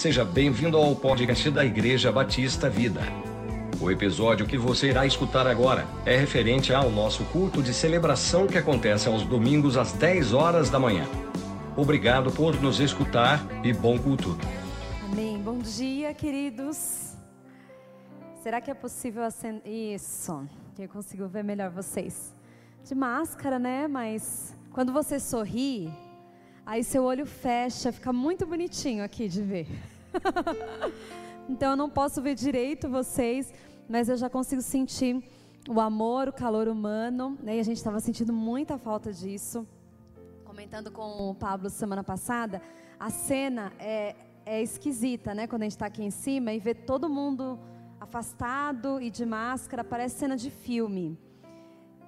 Seja bem-vindo ao podcast da Igreja Batista Vida. O episódio que você irá escutar agora é referente ao nosso culto de celebração que acontece aos domingos às 10 horas da manhã. Obrigado por nos escutar e bom culto. Amém. Bom dia, queridos. Será que é possível acender? Isso, eu consigo ver melhor vocês. De máscara, né? Mas quando você sorri, Aí seu olho fecha, fica muito bonitinho aqui de ver. então eu não posso ver direito vocês, mas eu já consigo sentir o amor, o calor humano, né? E a gente estava sentindo muita falta disso. Comentando com o Pablo semana passada, a cena é, é esquisita, né? Quando a gente está aqui em cima e vê todo mundo afastado e de máscara, parece cena de filme.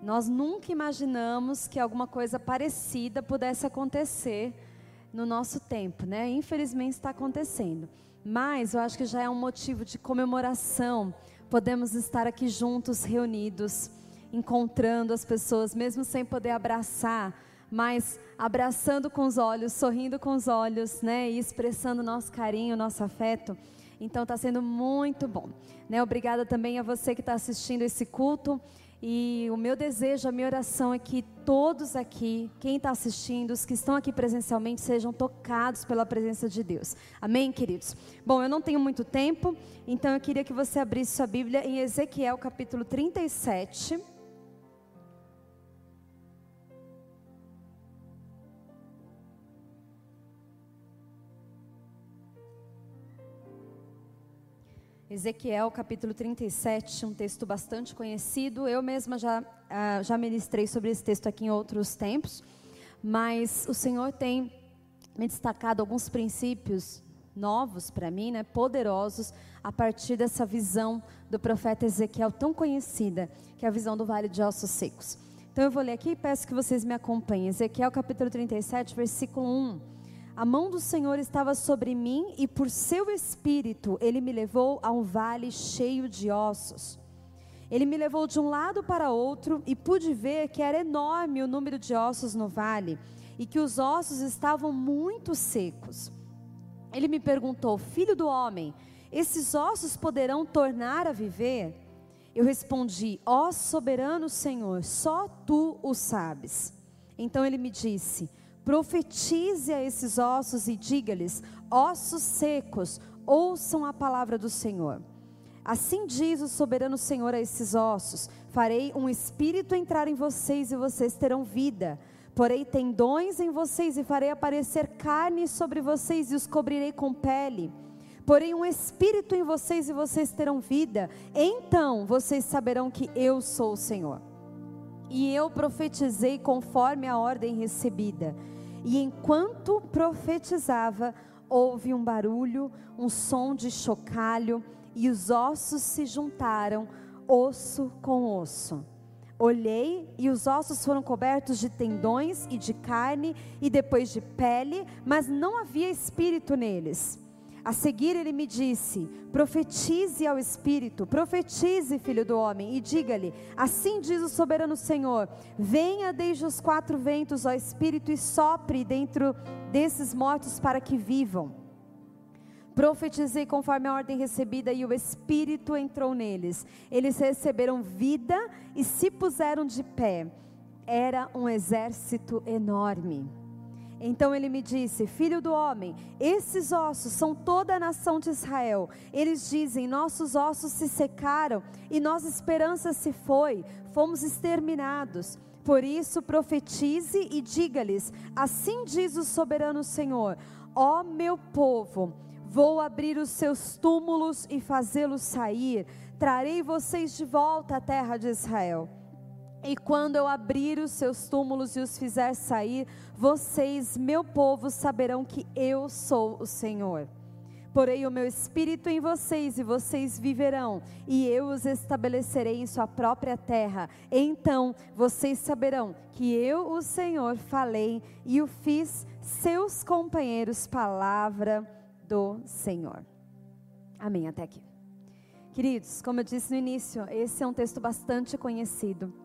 Nós nunca imaginamos que alguma coisa parecida pudesse acontecer no nosso tempo, né? Infelizmente está acontecendo. Mas eu acho que já é um motivo de comemoração. Podemos estar aqui juntos, reunidos, encontrando as pessoas, mesmo sem poder abraçar, mas abraçando com os olhos, sorrindo com os olhos, né? E expressando nosso carinho, nosso afeto. Então está sendo muito bom. Né? Obrigada também a você que está assistindo esse culto. E o meu desejo, a minha oração é que todos aqui, quem está assistindo, os que estão aqui presencialmente, sejam tocados pela presença de Deus. Amém, queridos? Bom, eu não tenho muito tempo, então eu queria que você abrisse sua Bíblia em Ezequiel capítulo 37. Ezequiel capítulo 37, um texto bastante conhecido. Eu mesma já, uh, já ministrei sobre esse texto aqui em outros tempos, mas o Senhor tem me destacado alguns princípios novos para mim, né, poderosos, a partir dessa visão do profeta Ezequiel tão conhecida, que é a visão do vale de ossos secos. Então eu vou ler aqui e peço que vocês me acompanhem. Ezequiel capítulo 37, versículo 1. A mão do Senhor estava sobre mim e por seu espírito ele me levou a um vale cheio de ossos. Ele me levou de um lado para outro e pude ver que era enorme o número de ossos no vale e que os ossos estavam muito secos. Ele me perguntou: Filho do homem, esses ossos poderão tornar a viver? Eu respondi: Ó soberano Senhor, só tu o sabes. Então ele me disse: Profetize a esses ossos e diga-lhes: ossos secos, ouçam a palavra do Senhor. Assim diz o soberano Senhor a esses ossos: Farei um espírito entrar em vocês e vocês terão vida. Porei tendões em vocês e farei aparecer carne sobre vocês e os cobrirei com pele. Porém, um espírito em vocês e vocês terão vida. Então vocês saberão que eu sou o Senhor. E eu profetizei conforme a ordem recebida. E enquanto profetizava, houve um barulho, um som de chocalho, e os ossos se juntaram, osso com osso. Olhei e os ossos foram cobertos de tendões e de carne e depois de pele, mas não havia espírito neles. A seguir ele me disse: Profetize ao Espírito, profetize, filho do homem, e diga-lhe: Assim diz o soberano Senhor: Venha desde os quatro ventos, ó Espírito, e sopre dentro desses mortos para que vivam. Profetizei conforme a ordem recebida, e o Espírito entrou neles. Eles receberam vida e se puseram de pé. Era um exército enorme. Então ele me disse: Filho do homem, esses ossos são toda a nação de Israel. Eles dizem: Nossos ossos se secaram e nossa esperança se foi, fomos exterminados. Por isso, profetize e diga-lhes: Assim diz o soberano Senhor: Ó meu povo, vou abrir os seus túmulos e fazê-los sair. Trarei vocês de volta à terra de Israel. E quando eu abrir os seus túmulos e os fizer sair, vocês, meu povo, saberão que eu sou o Senhor. Porei o meu espírito em vocês e vocês viverão, e eu os estabelecerei em sua própria terra. Então vocês saberão que eu, o Senhor, falei e o fiz seus companheiros, palavra do Senhor. Amém. Até aqui. Queridos, como eu disse no início, esse é um texto bastante conhecido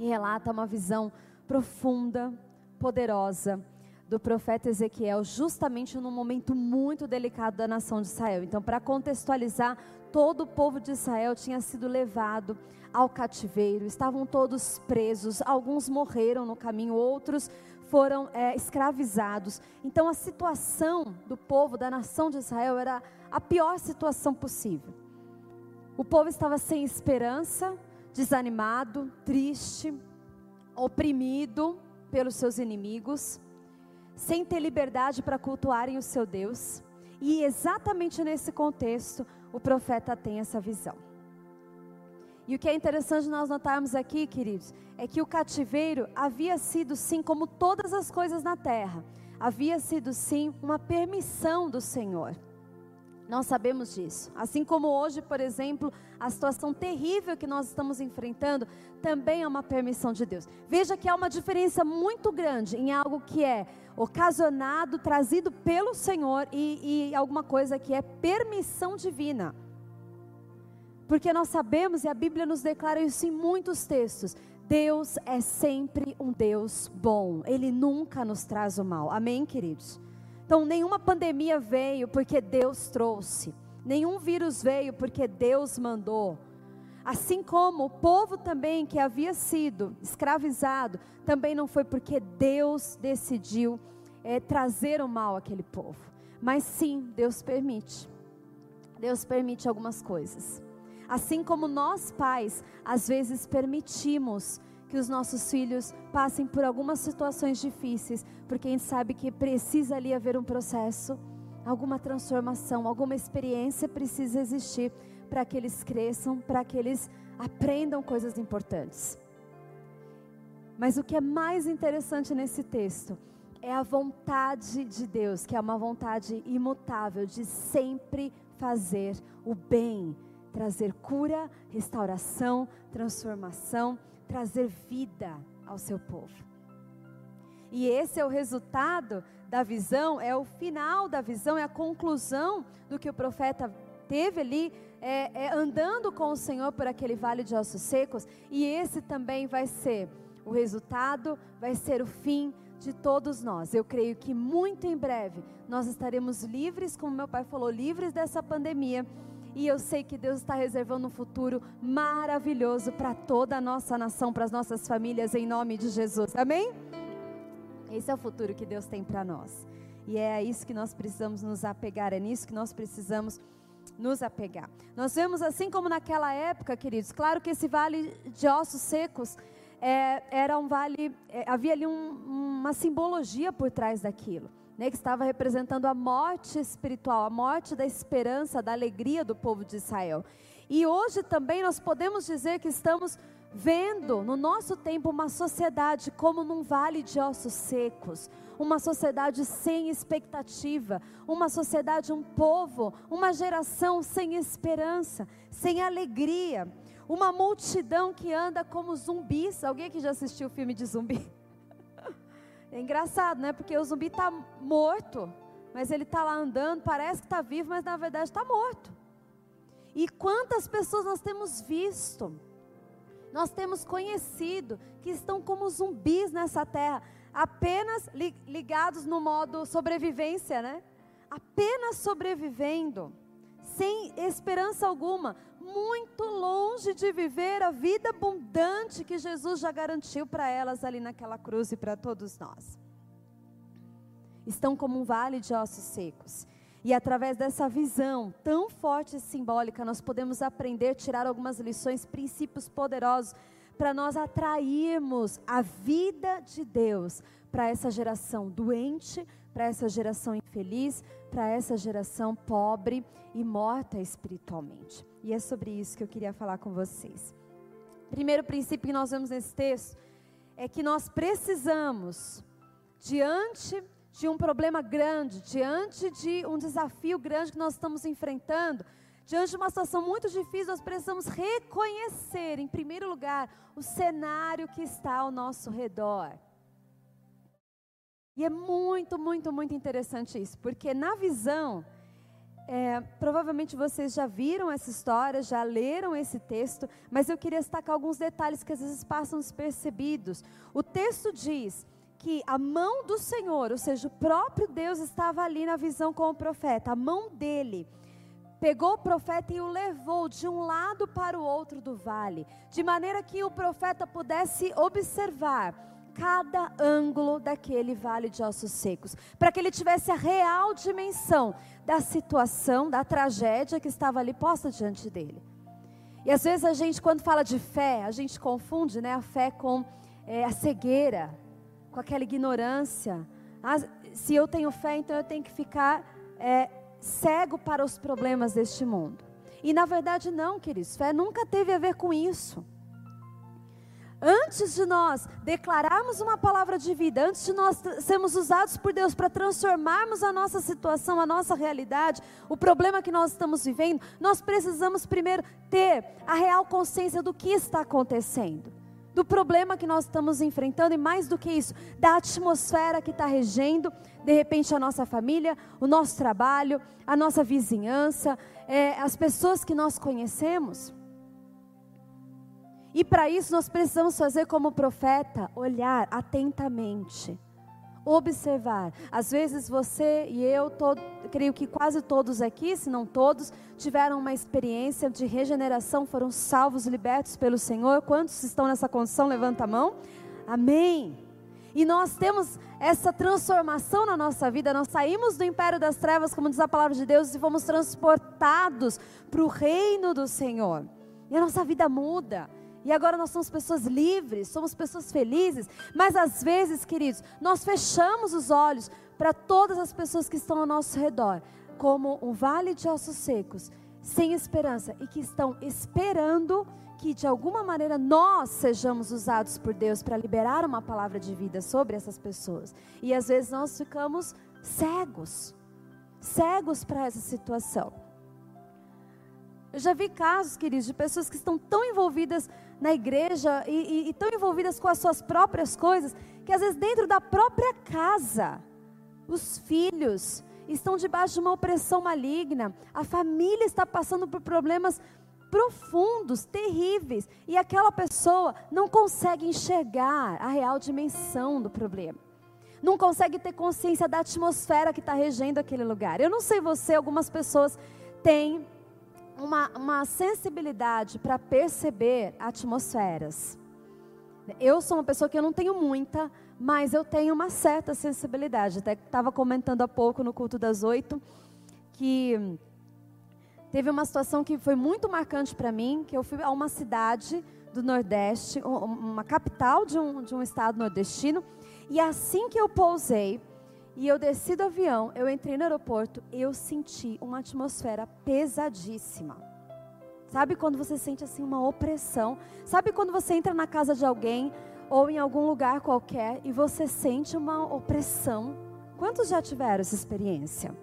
que relata uma visão profunda, poderosa do profeta Ezequiel, justamente num momento muito delicado da nação de Israel. Então, para contextualizar, todo o povo de Israel tinha sido levado ao cativeiro, estavam todos presos, alguns morreram no caminho, outros foram é, escravizados. Então, a situação do povo, da nação de Israel, era a pior situação possível. O povo estava sem esperança, desanimado, triste, oprimido pelos seus inimigos sem ter liberdade para cultuarem o seu Deus. E exatamente nesse contexto, o profeta tem essa visão. E o que é interessante nós notarmos aqui, queridos, é que o cativeiro havia sido sim, como todas as coisas na terra, havia sido sim uma permissão do Senhor. Nós sabemos disso. Assim como hoje, por exemplo, a situação terrível que nós estamos enfrentando também é uma permissão de Deus. Veja que há uma diferença muito grande em algo que é ocasionado, trazido pelo Senhor e, e alguma coisa que é permissão divina. Porque nós sabemos, e a Bíblia nos declara isso em muitos textos, Deus é sempre um Deus bom, Ele nunca nos traz o mal. Amém, queridos? Então, nenhuma pandemia veio porque Deus trouxe, nenhum vírus veio porque Deus mandou. Assim como o povo também que havia sido escravizado, também não foi porque Deus decidiu é, trazer o mal àquele povo. Mas sim, Deus permite. Deus permite algumas coisas. Assim como nós pais, às vezes permitimos que os nossos filhos passem por algumas situações difíceis, porque a gente sabe que precisa ali haver um processo, alguma transformação, alguma experiência precisa existir para que eles cresçam, para que eles aprendam coisas importantes. Mas o que é mais interessante nesse texto é a vontade de Deus, que é uma vontade imutável de sempre fazer o bem, trazer cura, restauração, transformação trazer vida ao seu povo. E esse é o resultado da visão, é o final da visão, é a conclusão do que o profeta teve ali, é, é, andando com o Senhor por aquele vale de ossos secos, e esse também vai ser o resultado, vai ser o fim de todos nós. Eu creio que muito em breve nós estaremos livres, como meu pai falou, livres dessa pandemia e eu sei que Deus está reservando um futuro maravilhoso para toda a nossa nação, para as nossas famílias, em nome de Jesus. Amém? Esse é o futuro que Deus tem para nós. E é a isso que nós precisamos nos apegar, é nisso que nós precisamos nos apegar. Nós vemos assim como naquela época, queridos, claro que esse vale de ossos secos é, era um vale, é, havia ali um, uma simbologia por trás daquilo né, que estava representando a morte espiritual, a morte da esperança, da alegria do povo de Israel. E hoje também nós podemos dizer que estamos vendo no nosso tempo uma sociedade como num vale de ossos secos, uma sociedade sem expectativa, uma sociedade, um povo, uma geração sem esperança, sem alegria, uma multidão que anda como zumbis. Alguém aqui já assistiu o filme de zumbi? É engraçado, né? Porque o zumbi está morto, mas ele está lá andando, parece que está vivo, mas na verdade está morto. E quantas pessoas nós temos visto, nós temos conhecido, que estão como zumbis nessa terra, apenas ligados no modo sobrevivência, né? Apenas sobrevivendo, sem esperança alguma, muito longe de viver a vida abundante que Jesus já garantiu para elas ali naquela cruz e para todos nós. Estão como um vale de ossos secos. E através dessa visão tão forte e simbólica, nós podemos aprender, tirar algumas lições, princípios poderosos para nós atrairmos a vida de Deus para essa geração doente, para essa geração infeliz, para essa geração pobre e morta espiritualmente. E é sobre isso que eu queria falar com vocês. Primeiro princípio que nós vemos nesse texto é que nós precisamos, diante de um problema grande, diante de um desafio grande que nós estamos enfrentando, diante de uma situação muito difícil, nós precisamos reconhecer, em primeiro lugar, o cenário que está ao nosso redor. E é muito, muito, muito interessante isso, porque na visão, é, provavelmente vocês já viram essa história, já leram esse texto, mas eu queria destacar alguns detalhes que às vezes passam despercebidos. O texto diz que a mão do Senhor, ou seja, o próprio Deus estava ali na visão com o profeta, a mão dele pegou o profeta e o levou de um lado para o outro do vale, de maneira que o profeta pudesse observar cada ângulo daquele vale de ossos secos, para que ele tivesse a real dimensão da situação, da tragédia que estava ali posta diante dele. E às vezes a gente, quando fala de fé, a gente confunde né, a fé com é, a cegueira, com aquela ignorância. Ah, se eu tenho fé, então eu tenho que ficar é, cego para os problemas deste mundo. E na verdade, não, queridos, fé nunca teve a ver com isso. Antes de nós declararmos uma palavra de vida, antes de nós sermos usados por Deus para transformarmos a nossa situação, a nossa realidade, o problema que nós estamos vivendo, nós precisamos primeiro ter a real consciência do que está acontecendo do problema que nós estamos enfrentando e mais do que isso, da atmosfera que está regendo, de repente, a nossa família, o nosso trabalho, a nossa vizinhança, é, as pessoas que nós conhecemos. E para isso nós precisamos fazer como profeta, olhar atentamente observar. Às vezes você e eu, todo, creio que quase todos aqui, se não todos, tiveram uma experiência de regeneração, foram salvos, libertos pelo Senhor. Quantos estão nessa condição? Levanta a mão. Amém. E nós temos essa transformação na nossa vida. Nós saímos do império das trevas, como diz a palavra de Deus, e fomos transportados para o reino do Senhor. E a nossa vida muda. E agora nós somos pessoas livres, somos pessoas felizes, mas às vezes, queridos, nós fechamos os olhos para todas as pessoas que estão ao nosso redor, como um vale de ossos secos, sem esperança e que estão esperando que de alguma maneira nós sejamos usados por Deus para liberar uma palavra de vida sobre essas pessoas. E às vezes nós ficamos cegos, cegos para essa situação. Eu já vi casos, queridos, de pessoas que estão tão envolvidas na igreja e, e, e tão envolvidas com as suas próprias coisas, que às vezes dentro da própria casa, os filhos estão debaixo de uma opressão maligna, a família está passando por problemas profundos, terríveis, e aquela pessoa não consegue enxergar a real dimensão do problema. Não consegue ter consciência da atmosfera que está regendo aquele lugar. Eu não sei você, algumas pessoas têm uma, uma sensibilidade para perceber atmosferas. Eu sou uma pessoa que eu não tenho muita, mas eu tenho uma certa sensibilidade. Até estava comentando há pouco no culto das oito que teve uma situação que foi muito marcante para mim, que eu fui a uma cidade do Nordeste, uma capital de um, de um estado nordestino, e assim que eu pousei, e eu desci do avião, eu entrei no aeroporto, eu senti uma atmosfera pesadíssima. Sabe quando você sente assim uma opressão? Sabe quando você entra na casa de alguém ou em algum lugar qualquer e você sente uma opressão? Quantos já tiveram essa experiência?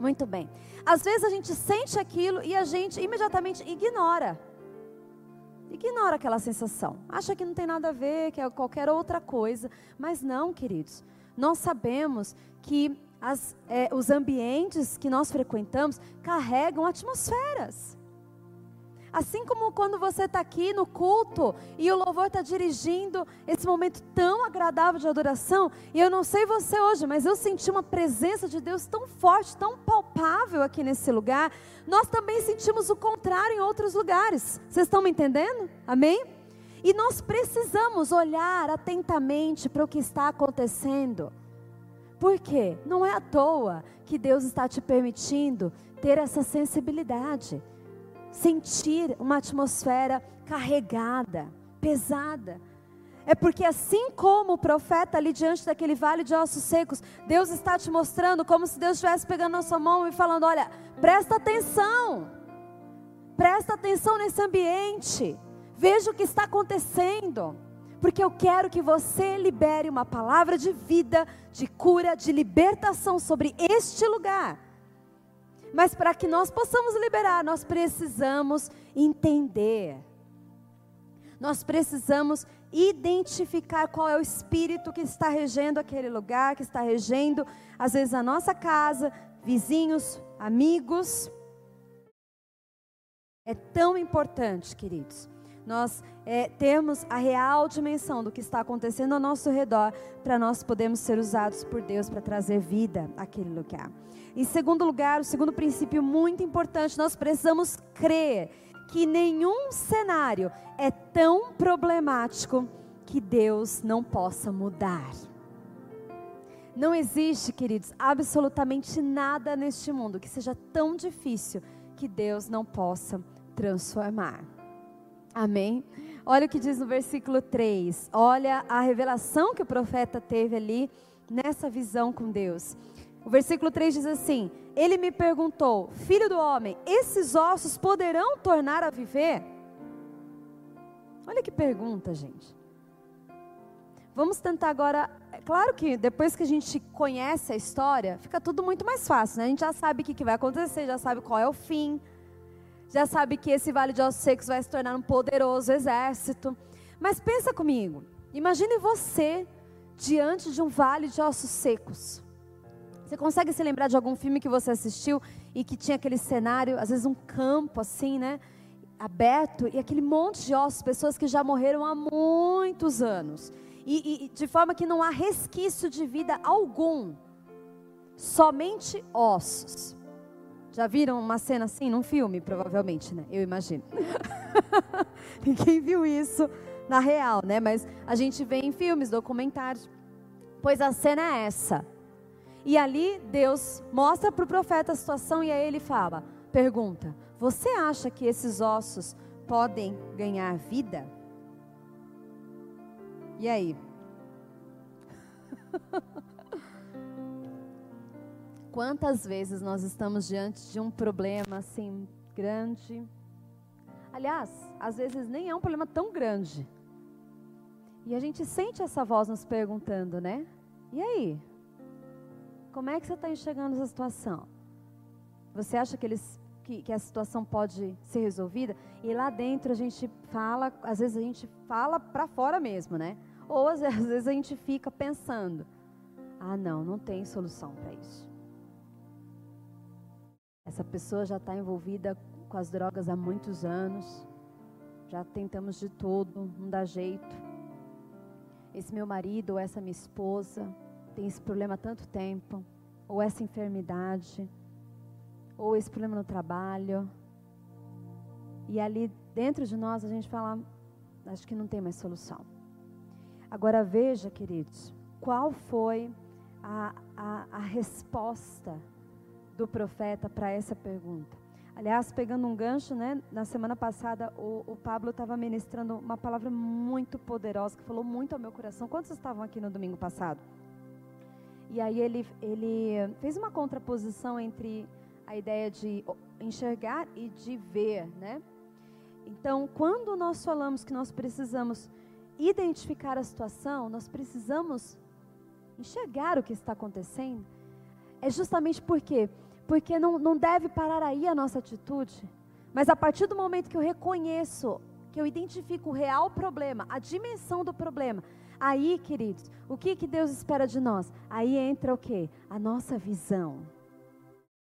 Muito bem. Às vezes a gente sente aquilo e a gente imediatamente ignora. Ignora aquela sensação. Acha que não tem nada a ver, que é qualquer outra coisa. Mas não, queridos nós sabemos que as, é, os ambientes que nós frequentamos carregam atmosferas. Assim como quando você está aqui no culto e o louvor está dirigindo esse momento tão agradável de adoração, e eu não sei você hoje, mas eu senti uma presença de Deus tão forte, tão palpável aqui nesse lugar. Nós também sentimos o contrário em outros lugares. Vocês estão me entendendo? Amém? E nós precisamos olhar atentamente para o que está acontecendo. Por quê? Não é à toa que Deus está te permitindo ter essa sensibilidade, sentir uma atmosfera carregada, pesada. É porque assim como o profeta ali diante daquele vale de ossos secos, Deus está te mostrando como se Deus estivesse pegando na sua mão e falando: olha, presta atenção, presta atenção nesse ambiente. Veja o que está acontecendo. Porque eu quero que você libere uma palavra de vida, de cura, de libertação sobre este lugar. Mas para que nós possamos liberar, nós precisamos entender. Nós precisamos identificar qual é o espírito que está regendo aquele lugar, que está regendo, às vezes, a nossa casa, vizinhos, amigos. É tão importante, queridos, nós é, termos a real dimensão do que está acontecendo ao nosso redor, para nós podermos ser usados por Deus para trazer vida àquele lugar. Em segundo lugar, o segundo princípio muito importante, nós precisamos crer que nenhum cenário é tão problemático que Deus não possa mudar. Não existe, queridos, absolutamente nada neste mundo que seja tão difícil que Deus não possa transformar. Amém? Olha o que diz no versículo 3. Olha a revelação que o profeta teve ali nessa visão com Deus. O versículo 3 diz assim: Ele me perguntou, filho do homem, esses ossos poderão tornar a viver? Olha que pergunta, gente. Vamos tentar agora. É claro que depois que a gente conhece a história, fica tudo muito mais fácil, né? A gente já sabe o que, vai acontecer, já sabe qual é o fim, já sabe que esse vale de ossos secos vai se tornar um poderoso exército. Mas pensa comigo, imagine você diante de um vale de ossos secos. Você consegue se lembrar de algum filme que você assistiu e que tinha aquele cenário, às vezes um campo assim, né? Aberto e aquele monte de ossos, pessoas que já morreram há muitos anos e, e de forma que não há resquício de vida algum, somente ossos. Já viram uma cena assim num filme? Provavelmente, né? Eu imagino. Ninguém viu isso na real, né? Mas a gente vê em filmes, documentários. Pois a cena é essa. E ali Deus mostra para o profeta a situação e aí ele fala: pergunta, você acha que esses ossos podem ganhar vida? E aí? Quantas vezes nós estamos diante de um problema assim grande? Aliás, às vezes nem é um problema tão grande. E a gente sente essa voz nos perguntando, né? E aí? Como é que você está enxergando essa situação? Você acha que eles que, que, a situação pode ser resolvida, e lá dentro a gente fala, às vezes a gente fala para fora mesmo, né? Ou às vezes a gente fica pensando: ah, não, não tem solução para isso. Essa pessoa já está envolvida com as drogas há muitos anos, já tentamos de tudo, não dá jeito. Esse meu marido ou essa minha esposa tem esse problema há tanto tempo, ou essa enfermidade ou esse problema no trabalho. E ali dentro de nós a gente fala, acho que não tem mais solução. Agora veja, queridos, qual foi a, a, a resposta do profeta para essa pergunta. Aliás, pegando um gancho, né? Na semana passada o, o Pablo estava ministrando uma palavra muito poderosa que falou muito ao meu coração. Quantos estavam aqui no domingo passado? E aí ele, ele fez uma contraposição entre a ideia de enxergar e de ver, né? Então, quando nós falamos que nós precisamos identificar a situação, nós precisamos enxergar o que está acontecendo, é justamente por quê? Porque não, não deve parar aí a nossa atitude, mas a partir do momento que eu reconheço, que eu identifico o real problema, a dimensão do problema, aí, queridos, o que, que Deus espera de nós? Aí entra o quê? A nossa visão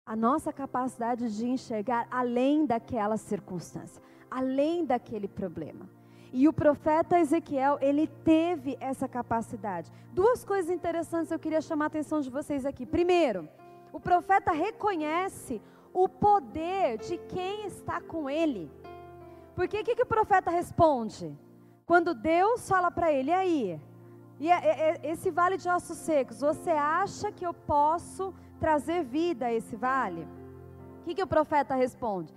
a nossa capacidade de enxergar além daquela circunstância, além daquele problema. E o profeta Ezequiel, ele teve essa capacidade. Duas coisas interessantes eu queria chamar a atenção de vocês aqui. Primeiro, o profeta reconhece o poder de quem está com ele. Porque o que, que o profeta responde? Quando Deus fala para ele, aí? E é, é, é, esse vale de ossos secos, você acha que eu posso trazer vida a esse vale? O que, que o profeta responde?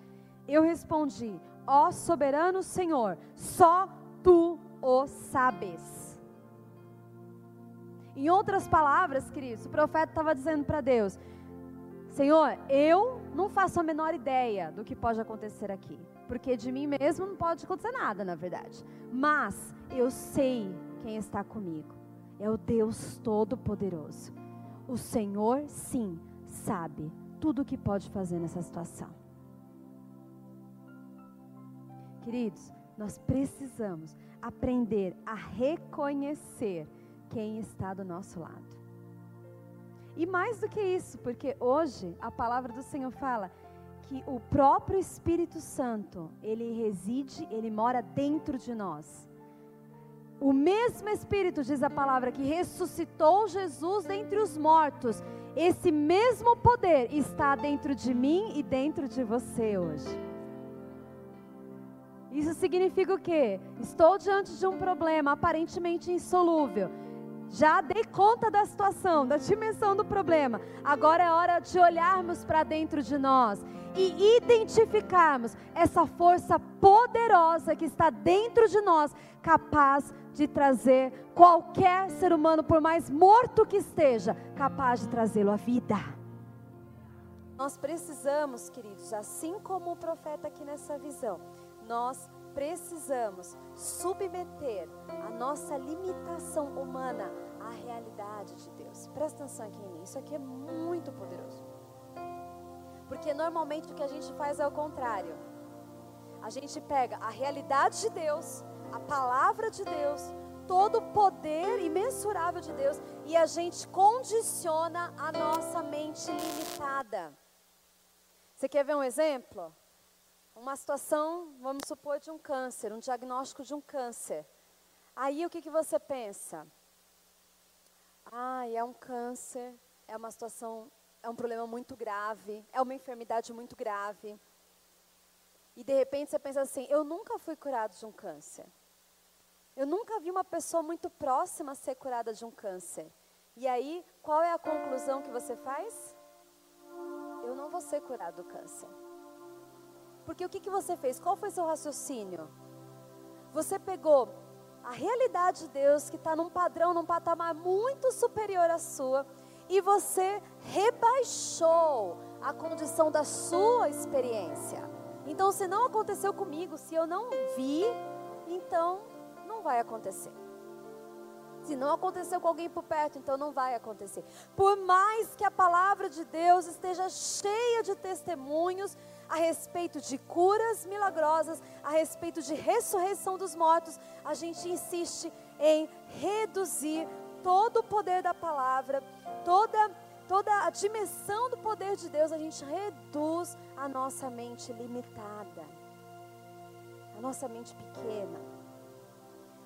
Eu respondi: Ó soberano Senhor, só tu o sabes. Em outras palavras, queridos, o profeta estava dizendo para Deus: Senhor, eu não faço a menor ideia do que pode acontecer aqui, porque de mim mesmo não pode acontecer nada, na verdade. Mas eu sei quem está comigo. É o Deus Todo-Poderoso. O Senhor, sim, sabe tudo o que pode fazer nessa situação. Queridos, nós precisamos aprender a reconhecer quem está do nosso lado. E mais do que isso, porque hoje a palavra do Senhor fala que o próprio Espírito Santo, ele reside, ele mora dentro de nós. O mesmo Espírito, diz a palavra, que ressuscitou Jesus dentre os mortos, esse mesmo poder está dentro de mim e dentro de você hoje. Isso significa o quê? Estou diante de um problema aparentemente insolúvel. Já dei conta da situação, da dimensão do problema. Agora é hora de olharmos para dentro de nós e identificarmos essa força poderosa que está dentro de nós, capaz de trazer qualquer ser humano, por mais morto que esteja, capaz de trazê-lo à vida. Nós precisamos, queridos, assim como o profeta aqui nessa visão, nós precisamos submeter a nossa limitação humana à realidade de Deus. Presta atenção aqui em mim, isso aqui é muito poderoso. Porque normalmente o que a gente faz é o contrário. A gente pega a realidade de Deus, a palavra de Deus, todo o poder imensurável de Deus e a gente condiciona a nossa mente limitada. Você quer ver um exemplo? Uma situação, vamos supor, de um câncer, um diagnóstico de um câncer. Aí o que, que você pensa? Ah, é um câncer, é uma situação, é um problema muito grave, é uma enfermidade muito grave. E de repente você pensa assim: eu nunca fui curado de um câncer. Eu nunca vi uma pessoa muito próxima ser curada de um câncer. E aí, qual é a conclusão que você faz? Eu não vou ser curado do câncer. Porque o que, que você fez? Qual foi seu raciocínio? Você pegou a realidade de Deus, que está num padrão, num patamar muito superior à sua, e você rebaixou a condição da sua experiência. Então, se não aconteceu comigo, se eu não vi, então não vai acontecer. Se não aconteceu com alguém por perto, então não vai acontecer. Por mais que a palavra de Deus esteja cheia de testemunhos a respeito de curas milagrosas, a respeito de ressurreição dos mortos, a gente insiste em reduzir todo o poder da palavra, toda toda a dimensão do poder de Deus, a gente reduz a nossa mente limitada, a nossa mente pequena.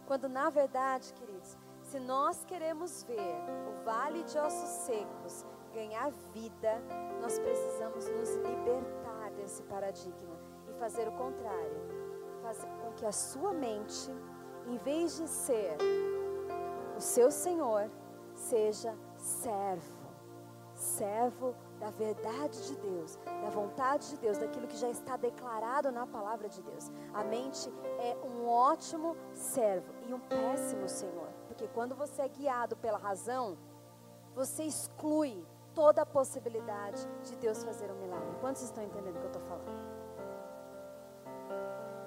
Quando na verdade, queridos, se nós queremos ver o vale de ossos secos ganhar vida, nós precisamos nos libertar desse paradigma e fazer o contrário. Fazer com que a sua mente, em vez de ser o seu Senhor, seja servo. Servo da verdade de Deus, da vontade de Deus, daquilo que já está declarado na palavra de Deus. A mente é um ótimo servo e um péssimo Senhor, porque quando você é guiado pela razão, você exclui toda a possibilidade de Deus fazer um milagre. Quantos estão entendendo o que eu estou falando?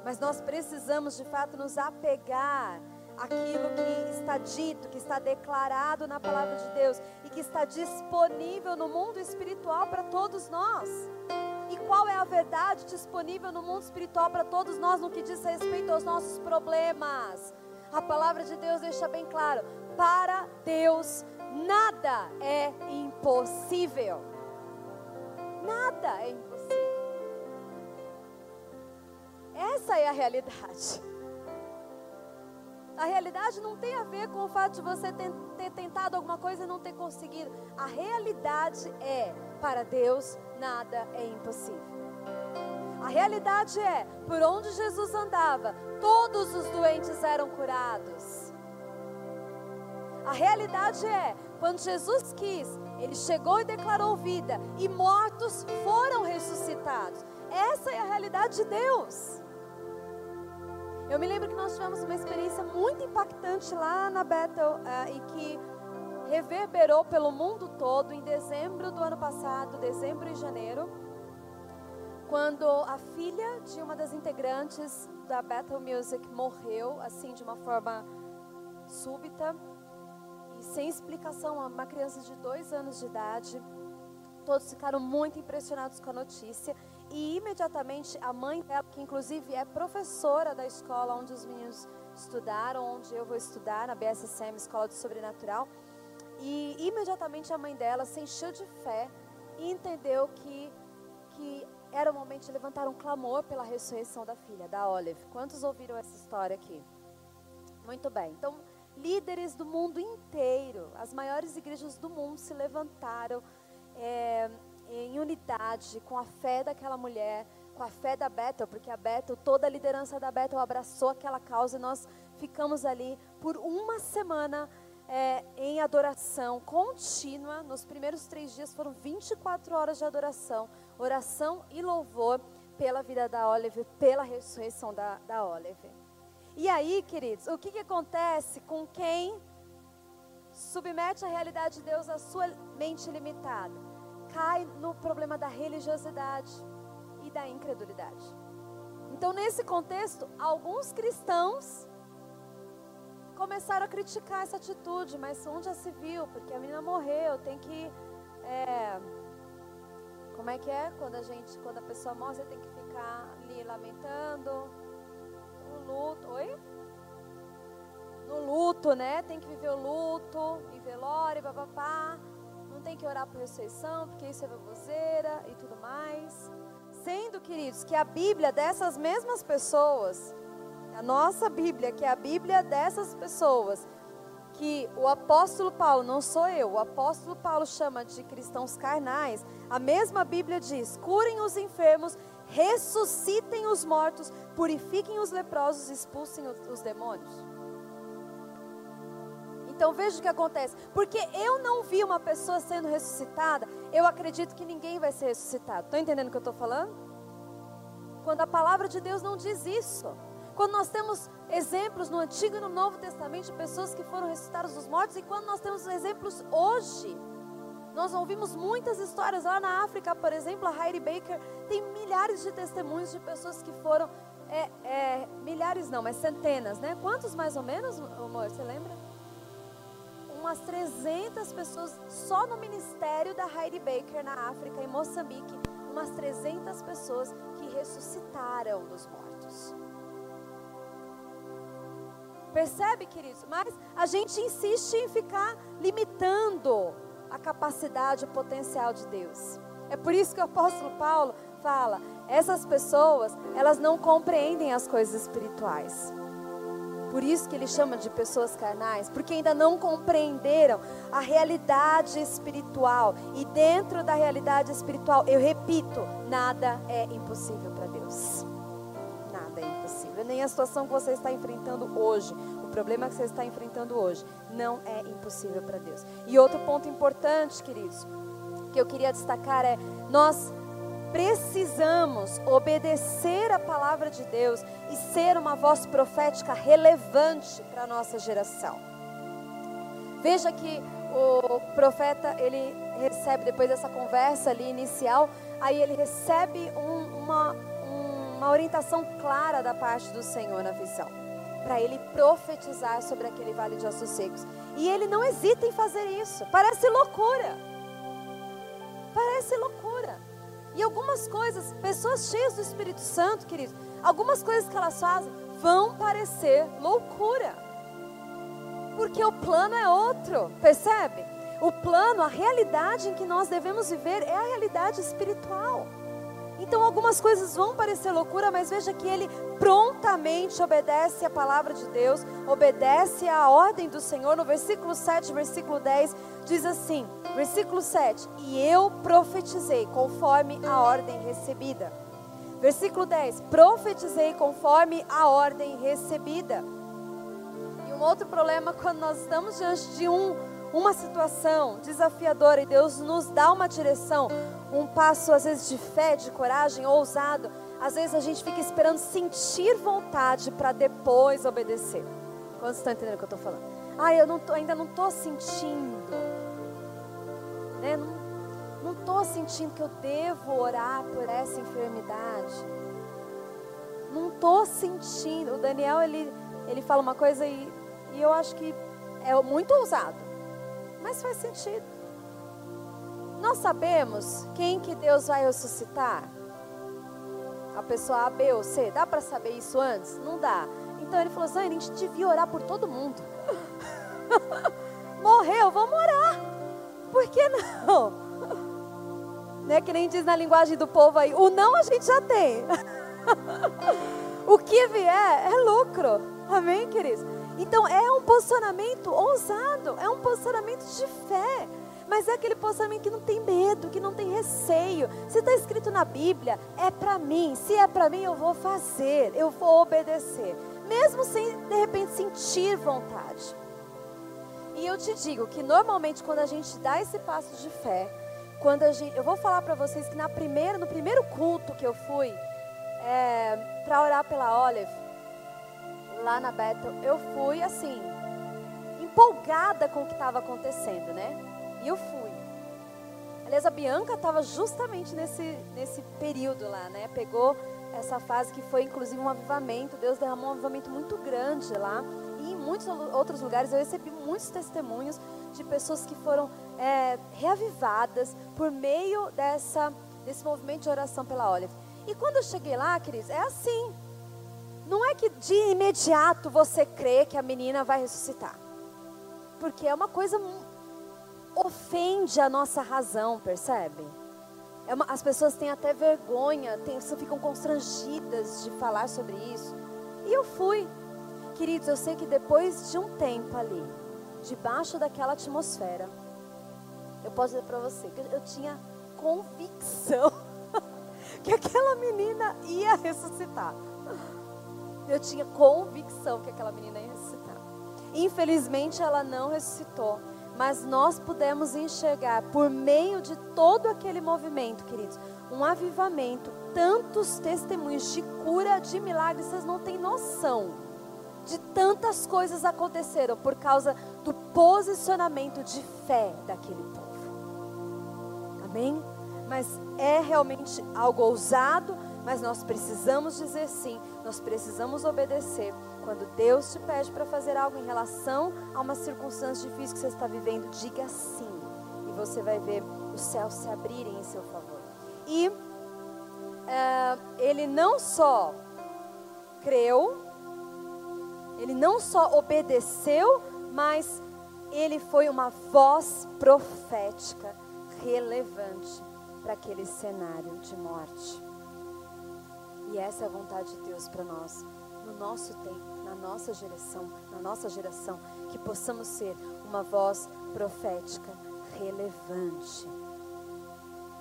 Mas nós precisamos de fato nos apegar àquilo que está dito, que está declarado na palavra de Deus e que está disponível no mundo espiritual para todos nós. E qual é a verdade disponível no mundo espiritual para todos nós no que diz respeito aos nossos problemas? A palavra de Deus deixa bem claro: para Deus nada é impossível. Nada é impossível. Essa é a realidade. A realidade não tem a ver com o fato de você ter, tentado alguma coisa e não ter conseguido. A realidade é, para Deus, nada é impossível. A realidade é, por onde Jesus andava, todos os doentes eram curados. A realidade é, quando Jesus quis, ele chegou e declarou vida, e mortos foram ressuscitados. Essa é a realidade de Deus. Eu me lembro que nós tivemos uma experiência muito impactante lá na Bethel uh, e que reverberou pelo mundo todo em dezembro do ano passado, dezembro e janeiro, quando a filha de uma das integrantes da Bethel Music morreu, assim, de uma forma súbita sem explicação, uma criança de dois anos de idade. Todos ficaram muito impressionados com a notícia e imediatamente a mãe dela, que inclusive é professora da escola onde os meninos estudaram, onde eu vou estudar, na BSSM, Escola de Sobrenatural, e imediatamente a mãe dela se encheu de fé e entendeu que, que era o momento de levantar um clamor pela ressurreição da filha, da Olive. Quantos ouviram essa história aqui? Muito bem. Então, líderes do mundo inteiro, as maiores igrejas do mundo se levantaram é, em unidade com a fé daquela mulher, com a fé da Bethel, porque a Bethel, toda a liderança da Bethel abraçou aquela causa e nós ficamos ali por uma semana é, em adoração contínua. Nos primeiros três dias foram 24 horas de adoração, oração e louvor pela vida da Olive, pela ressurreição da, da Olive. E aí, queridos, o que, que acontece com quem submete a realidade de Deus à sua mente limitada? Cai no problema da religiosidade e da incredulidade. Então, nesse contexto, alguns cristãos começaram a criticar essa atitude, mas onde já se viu? Porque a menina morreu, tem que. É, como é que é? Quando a gente, quando a pessoa morre, você tem que ficar ali lamentando luto. Oi? No luto, né? Tem que viver o luto, em velório, papapá. Não tem que orar por ressurreição, porque isso é baboseira e tudo mais. Sendo, queridos, que a Bíblia dessas mesmas pessoas, a nossa Bíblia, que é a Bíblia dessas pessoas, que o apóstolo Paulo, não sou eu, o apóstolo Paulo chama de cristãos carnais, a mesma Bíblia diz: curem os enfermos ressuscitem os mortos, purifiquem os leprosos, expulsem os, os demônios. Então veja o que acontece. Porque eu não vi uma pessoa sendo ressuscitada, eu acredito que ninguém vai ser ressuscitado. Estão entendendo o que eu estou falando? Quando a palavra de Deus não diz isso. Quando nós temos exemplos no Antigo e no Novo Testamento de pessoas que foram ressuscitadas dos mortos, e quando nós temos exemplos hoje nós ouvimos muitas histórias lá na África, por exemplo, a Heidi Baker tem milhares de testemunhos de pessoas que foram, é, é, milhares não, mas centenas, né? Quantos mais ou menos, amor, você lembra? Umas 300 pessoas só no ministério da Heidi Baker na África, em Moçambique, umas 300 pessoas que ressuscitaram dos mortos. Percebe, queridos? Mas a gente insiste em ficar limitando a capacidade, o potencial de Deus. É por isso que o apóstolo Paulo fala: essas pessoas, elas não compreendem as coisas espirituais. Por isso que ele chama de pessoas carnais, porque ainda não compreenderam a realidade espiritual. E dentro da realidade espiritual, eu repito, nada é impossível Nem a situação que você está enfrentando hoje, problema que você está enfrentando hoje não é impossível para Deus. E outro ponto importante, queridos, que eu queria destacar é: nós precisamos obedecer a palavra de Deus e ser uma voz profética relevante para a nossa geração. Veja que o profeta, ele recebe, depois dessa conversa ali inicial, aí ele recebe um, uma, uma orientação clara da parte do Senhor na visão para ele profetizar sobre aquele vale de ossos secos. E ele não hesita em fazer isso. Parece loucura. Parece loucura. E algumas coisas, pessoas cheias do Espírito Santo, queridos, algumas coisas que elas fazem vão parecer loucura. Porque o plano é outro, percebe? O plano, a realidade em que nós devemos viver é a realidade espiritual. Então algumas coisas vão parecer loucura, mas veja que ele prontamente obedece a palavra de Deus, obedece à ordem do Senhor. No versículo 7, versículo 10, diz assim: versículo 7: E eu profetizei conforme a ordem recebida. Versículo 10: Profetizei conforme a ordem recebida. E um outro problema quando nós estamos diante de um uma situação desafiadora e Deus nos dá uma direção, um passo às vezes de fé, de coragem, ousado, às vezes a gente fica esperando sentir vontade para depois obedecer. Quantos estão entendendo o que eu estou falando? Ah, eu não tô, ainda não estou sentindo. Né? Não estou sentindo que eu devo orar por essa enfermidade. Não estou sentindo. O Daniel, ele, ele fala uma coisa e, e eu acho que é muito ousado. Mas faz sentido. Nós sabemos quem que Deus vai ressuscitar? A pessoa A, B ou C. Dá para saber isso antes? Não dá. Então ele falou: Zane, a gente devia orar por todo mundo. Morreu, vamos orar. Por que não? Né? Que nem diz na linguagem do povo aí, o não a gente já tem. o que vier é lucro. Amém, queridos? Então é um posicionamento ousado, é um posicionamento de fé. Mas é aquele posicionamento que não tem medo, que não tem receio. Se está escrito na Bíblia, é para mim. Se é para mim, eu vou fazer, eu vou obedecer. Mesmo sem, de repente, sentir vontade. E eu te digo que normalmente quando a gente dá esse passo de fé, quando a gente, eu vou falar para vocês que na primeira, no primeiro culto que eu fui é, para orar pela Olive, lá na Bethel, eu fui assim empolgada com o que estava acontecendo, né? E eu fui. Aliás, a Bianca estava justamente nesse, nesse período lá, né? Pegou essa fase que foi inclusive um avivamento. Deus derramou um avivamento muito grande lá. E em muitos outros lugares eu recebi muitos testemunhos de pessoas que foram é, reavivadas por meio dessa, desse movimento de oração pela Olive. E quando eu cheguei lá, Cris, é assim. Não é que de imediato você crê que a menina vai ressuscitar. Porque é uma coisa ofende a nossa razão, percebe? É uma, as pessoas têm até vergonha, têm, ficam constrangidas de falar sobre isso. E eu fui. Queridos, eu sei que depois de um tempo ali, debaixo daquela atmosfera, eu posso dizer para você que eu tinha convicção que aquela menina ia ressuscitar. Eu tinha convicção que aquela menina ia ressuscitar. Infelizmente, ela não ressuscitou mas nós pudemos enxergar por meio de todo aquele movimento, queridos, um avivamento, tantos testemunhos de cura, de milagres, vocês não têm noção de tantas coisas aconteceram por causa do posicionamento de fé daquele povo. Amém? Mas é realmente algo ousado, mas nós precisamos dizer sim, nós precisamos obedecer. Quando Deus te pede para fazer algo em relação a uma circunstância difícil que você está vivendo, diga sim. E você vai ver os céus se abrirem em seu favor. E é, ele não só creu, ele não só obedeceu, mas ele foi uma voz profética relevante para aquele cenário de morte. E essa é a vontade de Deus para nós, no nosso tempo na nossa geração, na nossa geração, que possamos ser uma voz profética relevante.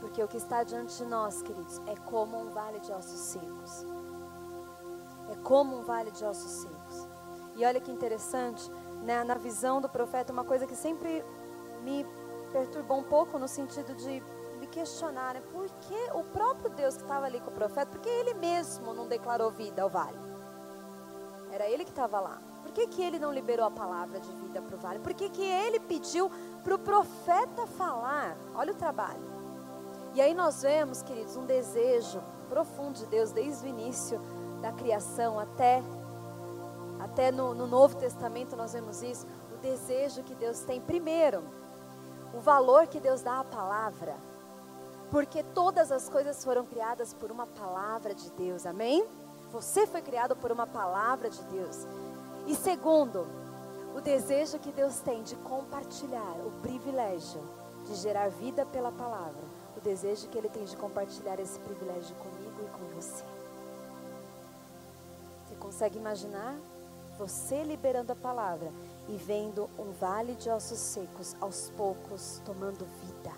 Porque o que está diante de nós, queridos, é como um vale de ossos secos. É como um vale de ossos secos. E olha que interessante, né, na visão do profeta, uma coisa que sempre me perturbou um pouco no sentido de me questionar, né, por que o próprio Deus que estava ali com o profeta, porque ele mesmo não declarou vida ao vale? Era ele que estava lá. Por que, que ele não liberou a palavra de vida para o vale? Por que, que ele pediu para o profeta falar? Olha o trabalho. E aí nós vemos, queridos, um desejo profundo de Deus desde o início da criação até, até no, no Novo Testamento nós vemos isso. O desejo que Deus tem, primeiro, o valor que Deus dá à palavra. Porque todas as coisas foram criadas por uma palavra de Deus, amém? Você foi criado por uma palavra de Deus. E segundo, o desejo que Deus tem de compartilhar, o privilégio de gerar vida pela palavra, o desejo que Ele tem de compartilhar esse privilégio comigo e com você. Você consegue imaginar você liberando a palavra e vendo um vale de ossos secos aos poucos tomando vida?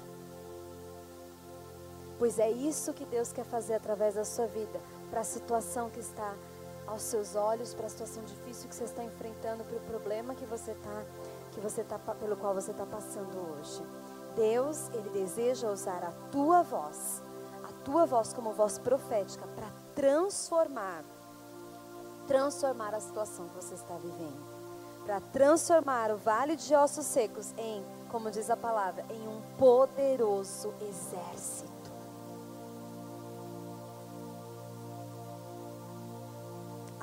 Pois é isso que Deus quer fazer através da sua vida para a situação que está aos seus olhos, para a situação difícil que você está enfrentando, para o problema que você está, que você tá, pelo qual você está passando hoje. Deus, Ele deseja usar a tua voz, a tua voz como voz profética, para transformar, transformar a situação que você está vivendo, para transformar o vale de ossos secos em, como diz a palavra, em um poderoso exército.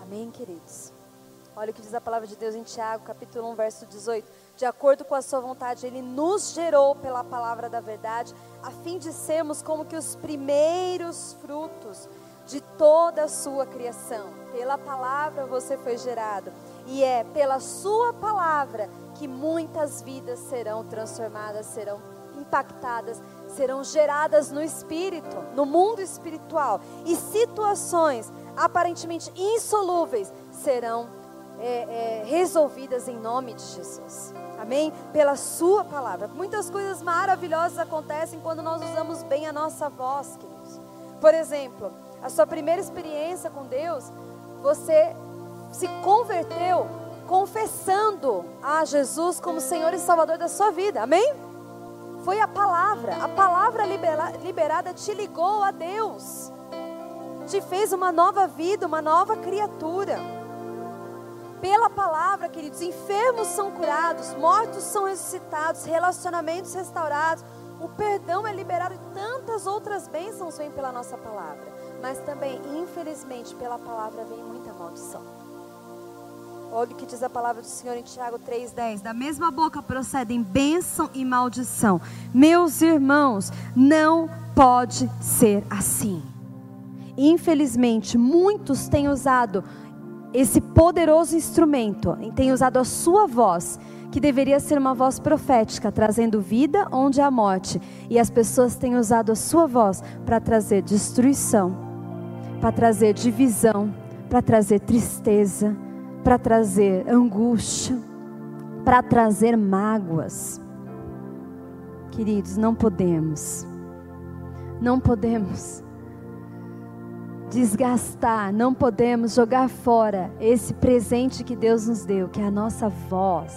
Amém, queridos? Olha o que diz a palavra de Deus em Tiago, capítulo 1, verso 18. De acordo com a sua vontade, Ele nos gerou pela palavra da verdade, a fim de sermos como que os primeiros frutos de toda a sua criação. Pela palavra você foi gerado. E é pela sua palavra que muitas vidas serão transformadas, serão impactadas, serão geradas no espírito, no mundo espiritual, e situações aparentemente insolúveis serão é, é, resolvidas em nome de Jesus. Amém? Pela Sua palavra. Muitas coisas maravilhosas acontecem quando nós usamos bem a nossa voz, queridos. Por exemplo, a sua primeira experiência com Deus, você se converteu confessando a Jesus como Senhor e Salvador da sua vida. Amém? Foi a palavra. A palavra liberada te ligou a Deus. Te fez uma nova vida, uma nova criatura. Pela palavra, queridos, enfermos são curados, mortos são ressuscitados, relacionamentos restaurados, o perdão é liberado e tantas outras bênçãos vêm pela nossa palavra. Mas também, infelizmente, pela palavra vem muita maldição. Olha o que diz a palavra do Senhor em Tiago 3,10. Da mesma boca procedem bênção e maldição. Meus irmãos, não pode ser assim. Infelizmente, muitos têm usado esse poderoso instrumento, têm usado a sua voz, que deveria ser uma voz profética, trazendo vida onde há morte. E as pessoas têm usado a sua voz para trazer destruição, para trazer divisão, para trazer tristeza, para trazer angústia, para trazer mágoas. Queridos, não podemos, não podemos desgastar, não podemos jogar fora esse presente que Deus nos deu, que é a nossa voz.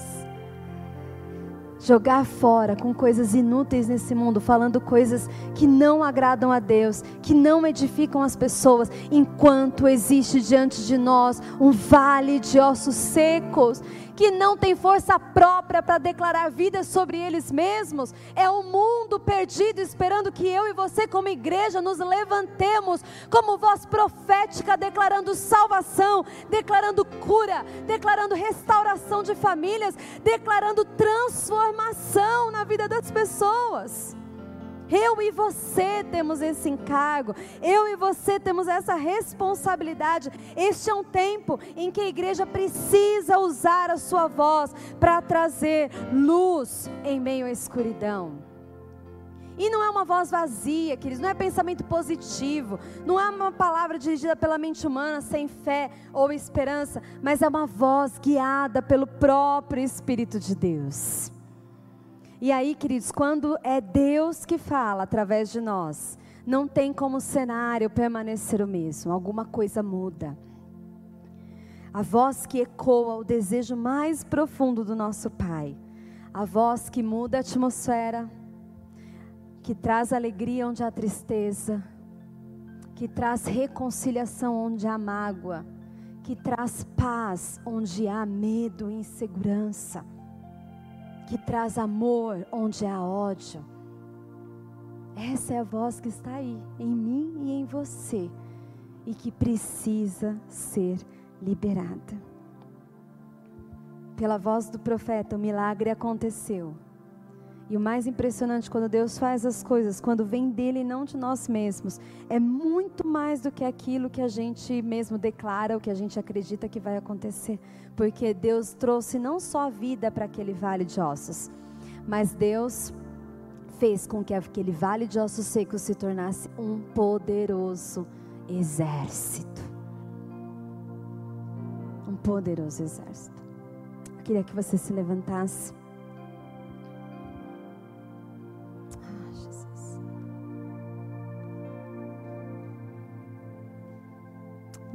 Jogar fora com coisas inúteis nesse mundo, falando coisas que não agradam a Deus, que não edificam as pessoas, enquanto existe diante de nós um vale de ossos secos que não tem força própria para declarar vida sobre eles mesmos. É o um mundo perdido esperando que eu e você, como igreja, nos levantemos como voz profética, declarando salvação, declarando cura, declarando restauração de famílias, declarando transformação na vida das pessoas. Eu e você temos esse encargo, eu e você temos essa responsabilidade. Este é um tempo em que a igreja precisa usar a sua voz para trazer luz em meio à escuridão. E não é uma voz vazia, queridos, não é pensamento positivo, não é uma palavra dirigida pela mente humana sem fé ou esperança, mas é uma voz guiada pelo próprio Espírito de Deus. E aí, queridos, quando é Deus que fala através de nós, não tem como o cenário permanecer o mesmo, alguma coisa muda. A voz que ecoa o desejo mais profundo do nosso Pai, a voz que muda a atmosfera, que traz alegria onde há tristeza, que traz reconciliação onde há mágoa, que traz paz onde há medo e insegurança que traz amor onde há ódio. Essa é a voz que está aí, em mim e em você, e que precisa ser liberada. Pela voz do profeta, o milagre aconteceu. E o mais impressionante, quando Deus faz as coisas, quando vem dele e não de nós mesmos, é muito mais do que aquilo que a gente mesmo declara, o que a gente acredita que vai acontecer. Porque Deus trouxe não só vida para aquele vale de ossos, mas Deus fez com que aquele vale de ossos secos se tornasse um poderoso exército. Um poderoso exército. Eu queria que você se levantasse.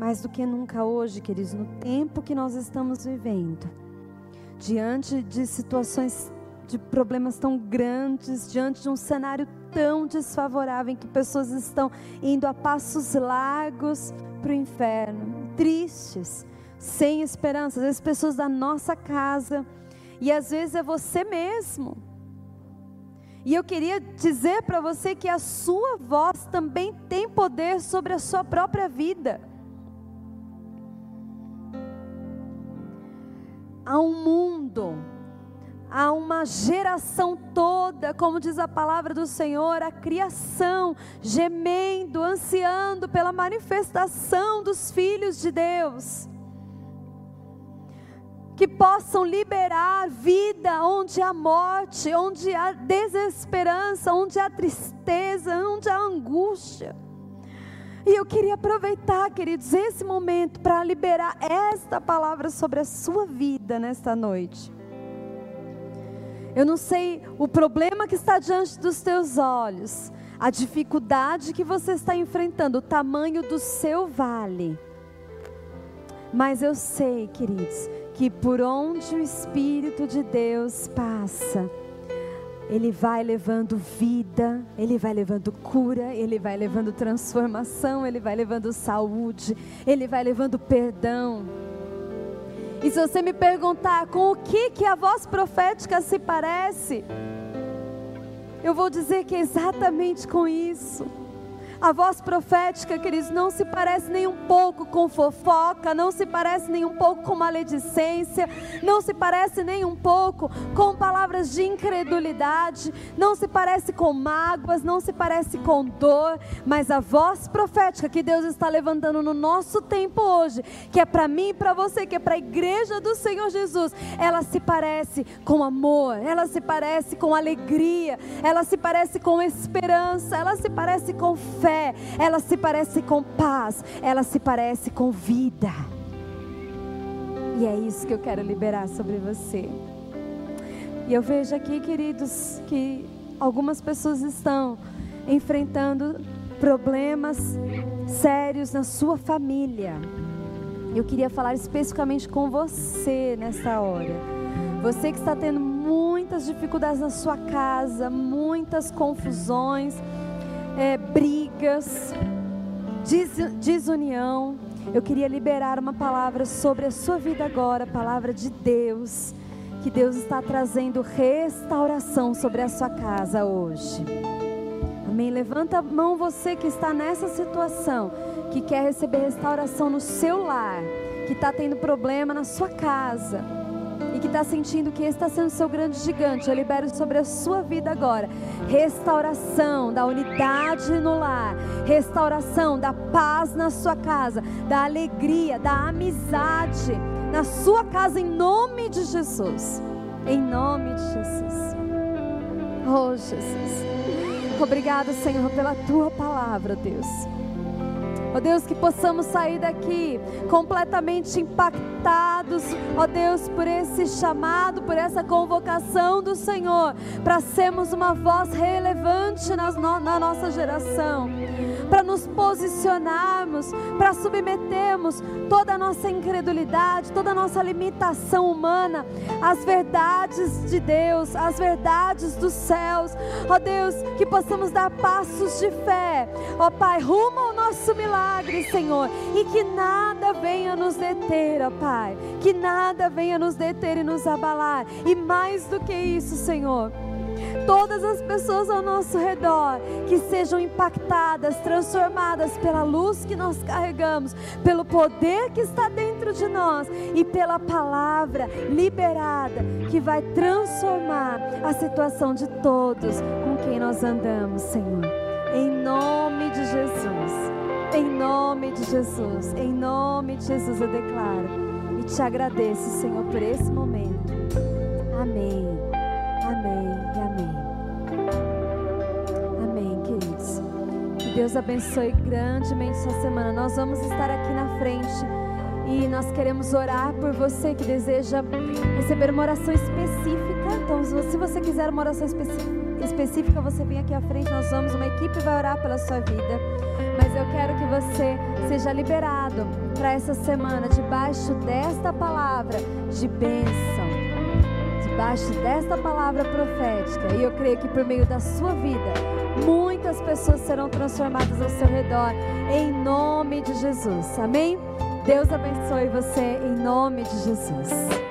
Mais do que nunca hoje, queridos, no tempo que nós estamos vivendo, diante de situações de problemas tão grandes, diante de um cenário tão desfavorável em que pessoas estão indo a passos largos para o inferno, tristes, sem esperança, às vezes pessoas da nossa casa, e às vezes é você mesmo. E eu queria dizer para você que a sua voz também tem poder sobre a sua própria vida. A um mundo, a uma geração toda, como diz a palavra do Senhor, a criação, gemendo, ansiando pela manifestação dos filhos de Deus. Que possam liberar vida onde há morte, onde há desesperança, onde há tristeza, onde há angústia. E eu queria aproveitar, queridos, esse momento para liberar esta palavra sobre a sua vida nesta noite. Eu não sei o problema que está diante dos teus olhos, a dificuldade que você está enfrentando, o tamanho do seu vale. Mas eu sei, queridos, que por onde o Espírito de Deus passa, ele vai levando vida, Ele vai levando cura, Ele vai levando transformação, Ele vai levando saúde, Ele vai levando perdão. E se você me perguntar com o que, que a voz profética se parece, eu vou dizer que é exatamente com isso. A voz profética, queridos, não se parece nem um pouco com fofoca, não se parece nem um pouco com maledicência, não se parece nem um pouco com palavras de incredulidade, não se parece com mágoas, não se parece com dor, mas a voz profética que Deus está levantando no nosso tempo hoje, que é para mim e para você, que é para a igreja do Senhor Jesus, ela se parece com amor, ela se parece com alegria, ela se parece com esperança, ela se parece com fé fé, ela se parece com paz, ela se parece com vida. E é isso que eu quero liberar sobre você. E eu vejo aqui, queridos, que algumas pessoas estão enfrentando problemas sérios na sua família. Eu queria falar especificamente com você nessa hora. Você que está tendo muitas dificuldades na sua casa, muitas confusões, é, brigas, des, desunião. Eu queria liberar uma palavra sobre a sua vida agora, palavra de Deus, que Deus está trazendo restauração sobre a sua casa hoje. Amém. Levanta a mão você que está nessa situação, que quer receber restauração no seu lar, que está tendo problema na sua casa que está sentindo que está sendo seu grande gigante, eu libero sobre a sua vida agora restauração da unidade no lar, restauração da paz na sua casa, da alegria, da amizade na sua casa, em nome de Jesus. Em nome de Jesus. Oh, Jesus. Obrigado, Senhor, pela tua palavra, Deus. Ó oh Deus, que possamos sair daqui completamente impactados, ó oh Deus, por esse chamado, por essa convocação do Senhor, para sermos uma voz relevante na, na nossa geração, para nos posicionarmos, para submetermos toda a nossa incredulidade, toda a nossa limitação humana às verdades de Deus, às verdades dos céus, ó Deus, que possamos dar passos de fé, ó Pai, rumo ao nosso milagre Senhor, e que nada venha nos deter, ó Pai, que nada venha nos deter e nos abalar, e mais do que isso, Senhor, todas as pessoas ao nosso redor que sejam impactadas, transformadas pela luz que nós carregamos, pelo poder que está dentro de nós e pela palavra liberada que vai transformar a situação de todos com quem nós andamos, Senhor. Em nome de Jesus. Em nome de Jesus, em nome de Jesus eu declaro e te agradeço, Senhor, por esse momento. Amém, Deus abençoe grandemente sua semana. Nós vamos estar aqui na frente e nós queremos orar por você que deseja receber uma oração específica. Então, se você quiser uma oração específica, você vem aqui à frente. Nós vamos, uma equipe vai orar pela sua vida. Mas eu quero que você seja liberado para essa semana debaixo desta palavra de bênção, debaixo desta palavra profética. E eu creio que por meio da sua vida, muitas pessoas serão transformadas ao seu redor, em nome de Jesus. Amém? Deus abençoe você em nome de Jesus.